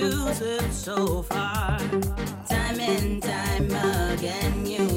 you slip so far. Time and time again you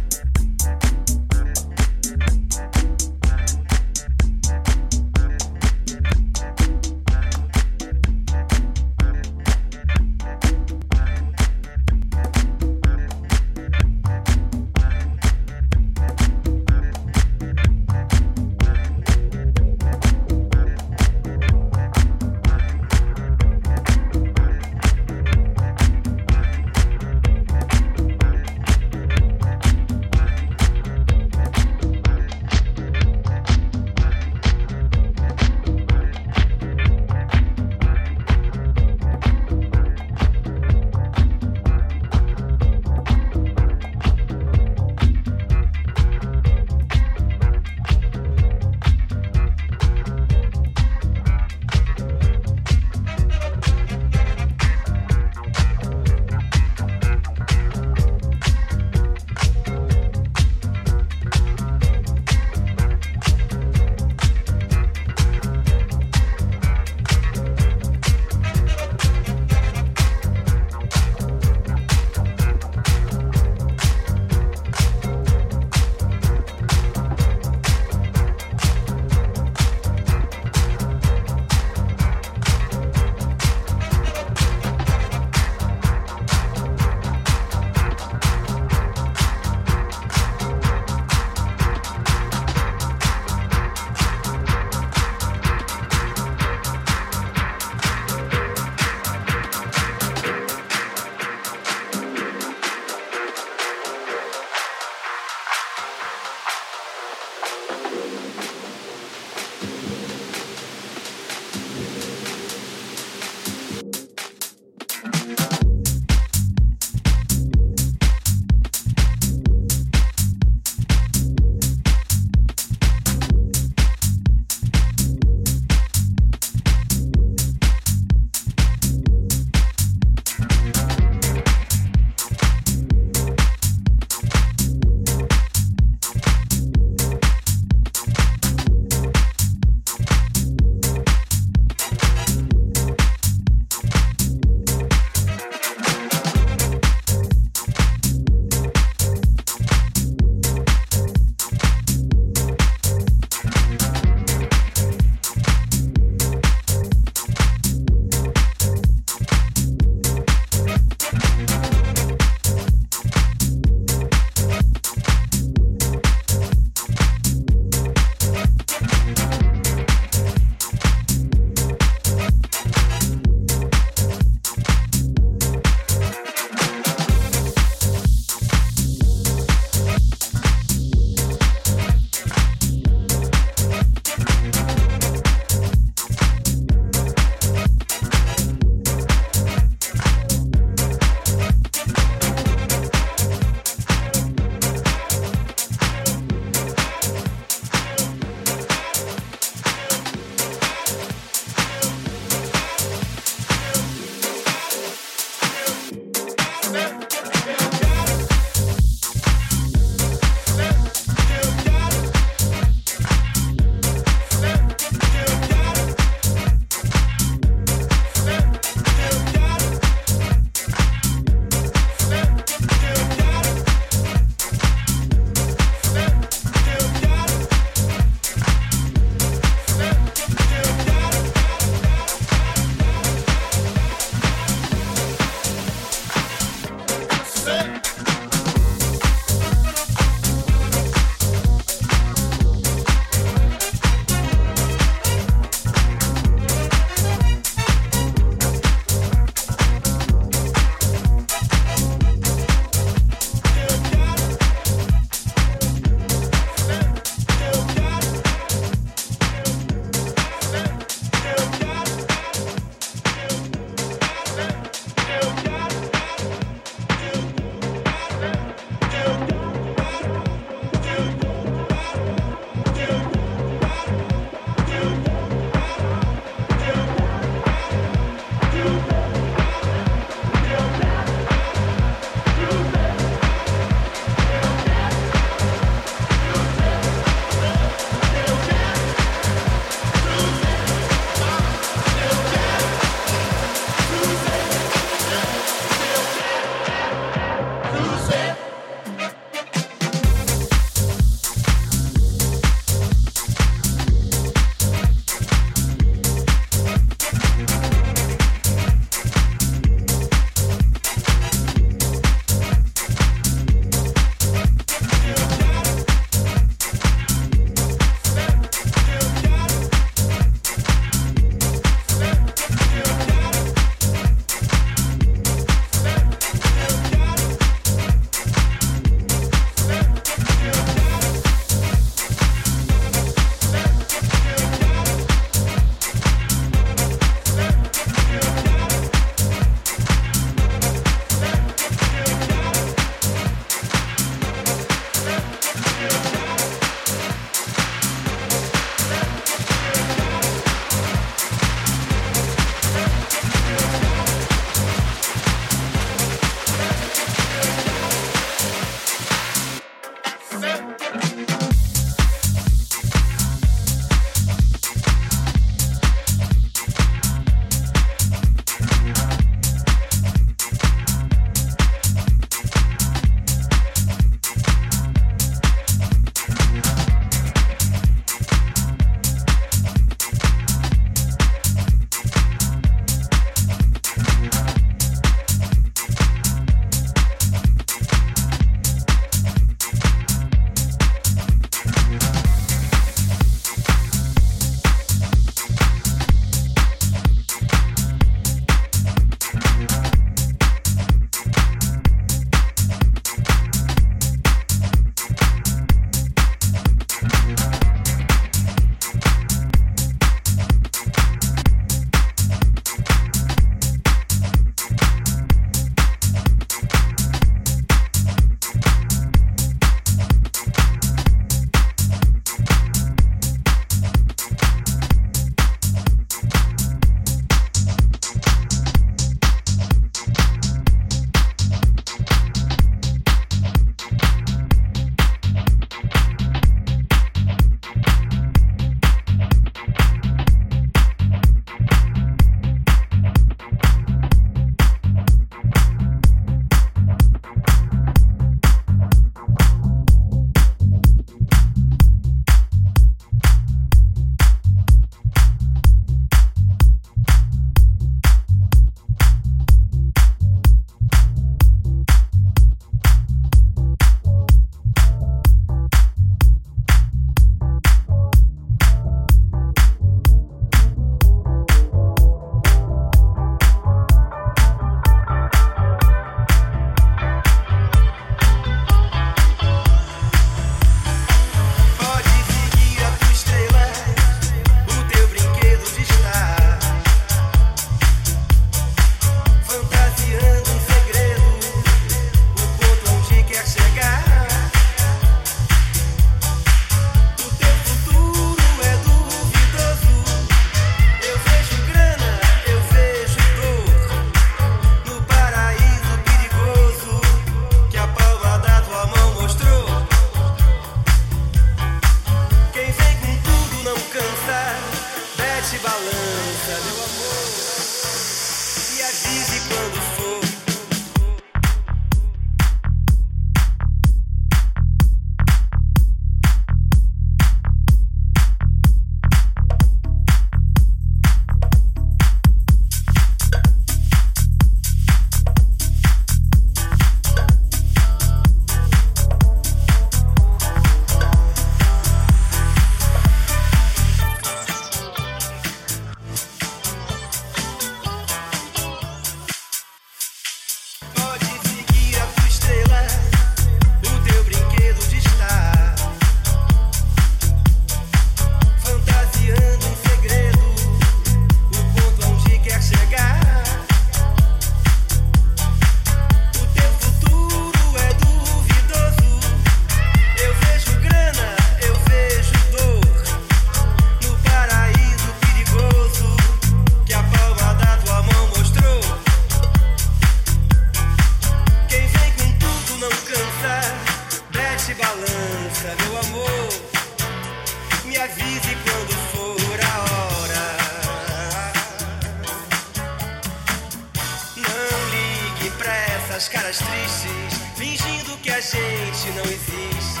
caras tristes, fingindo que a gente não existe.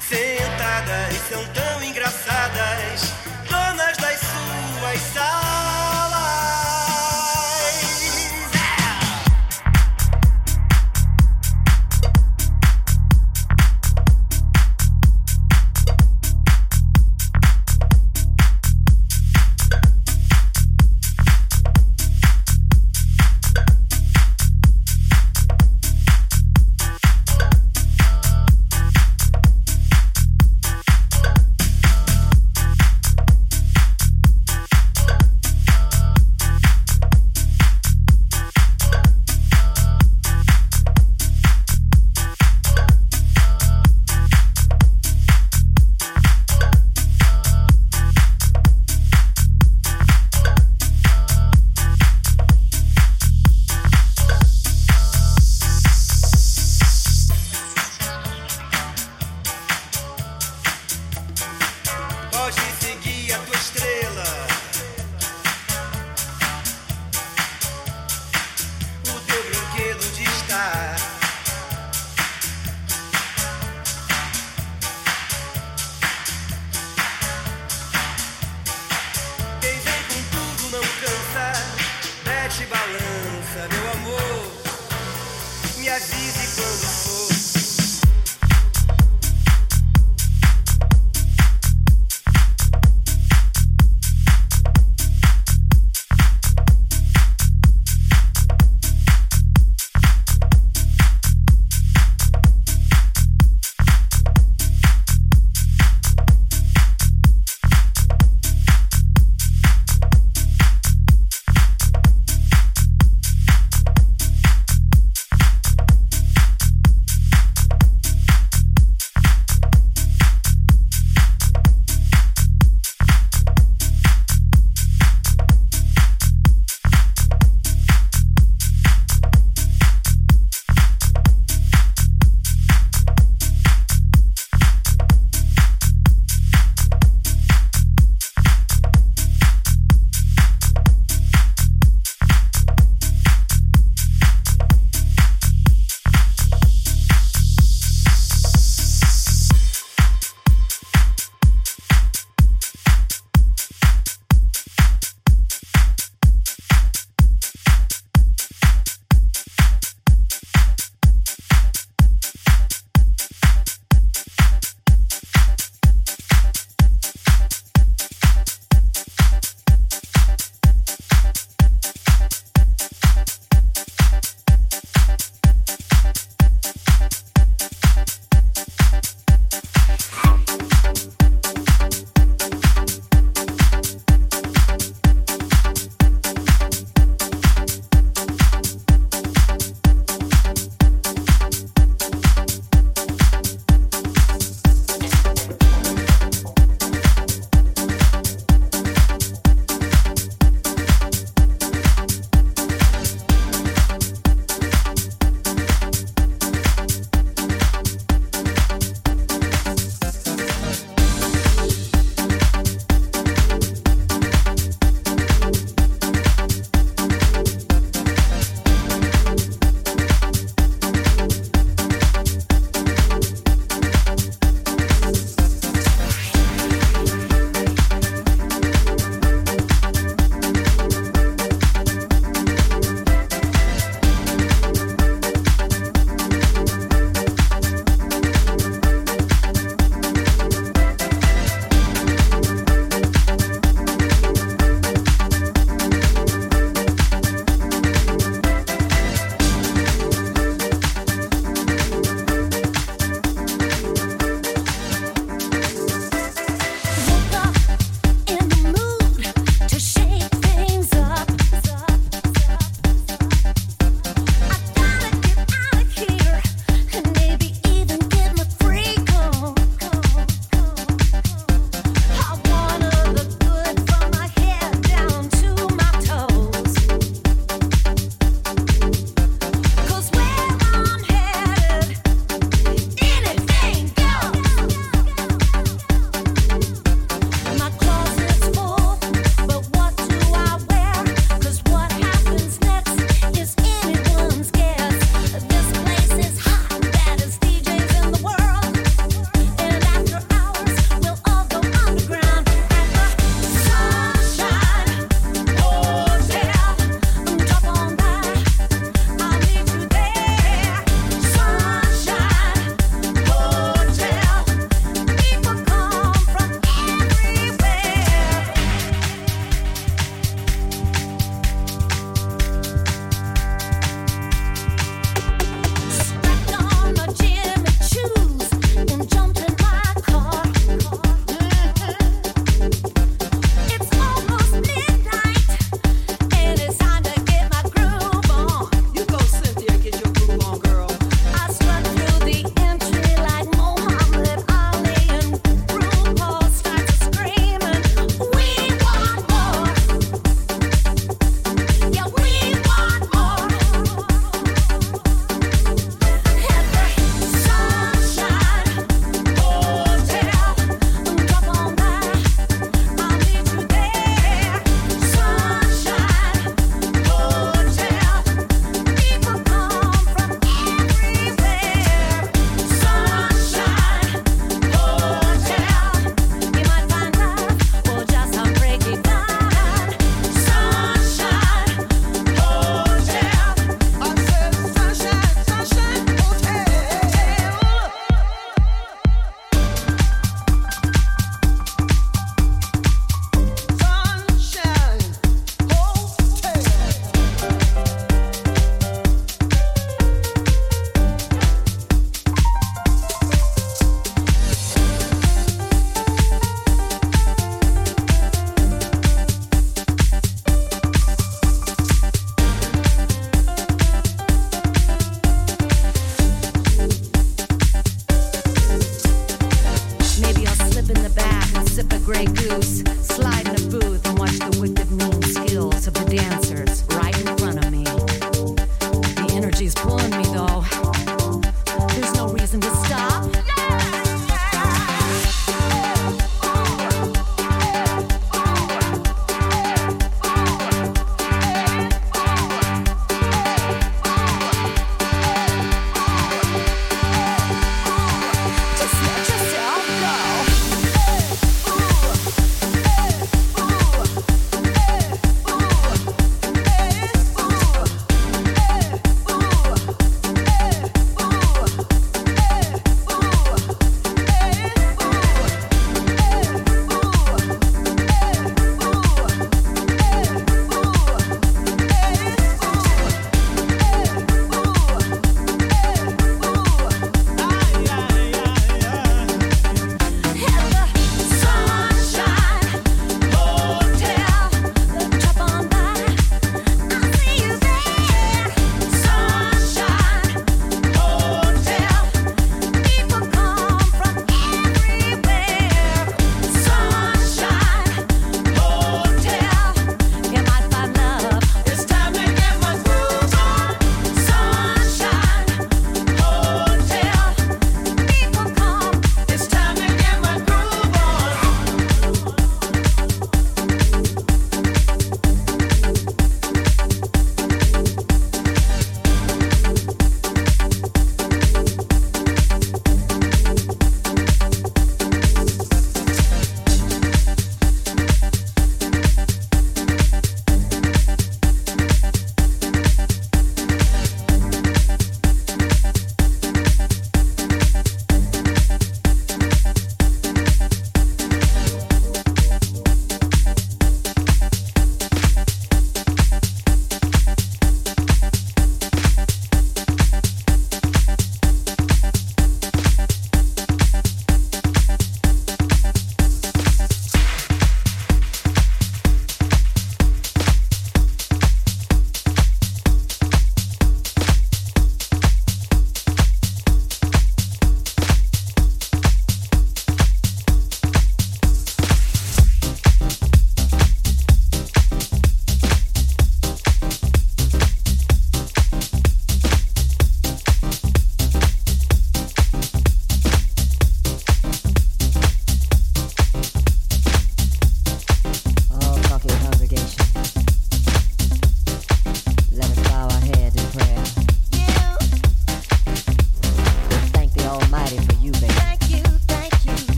Sentadas são tão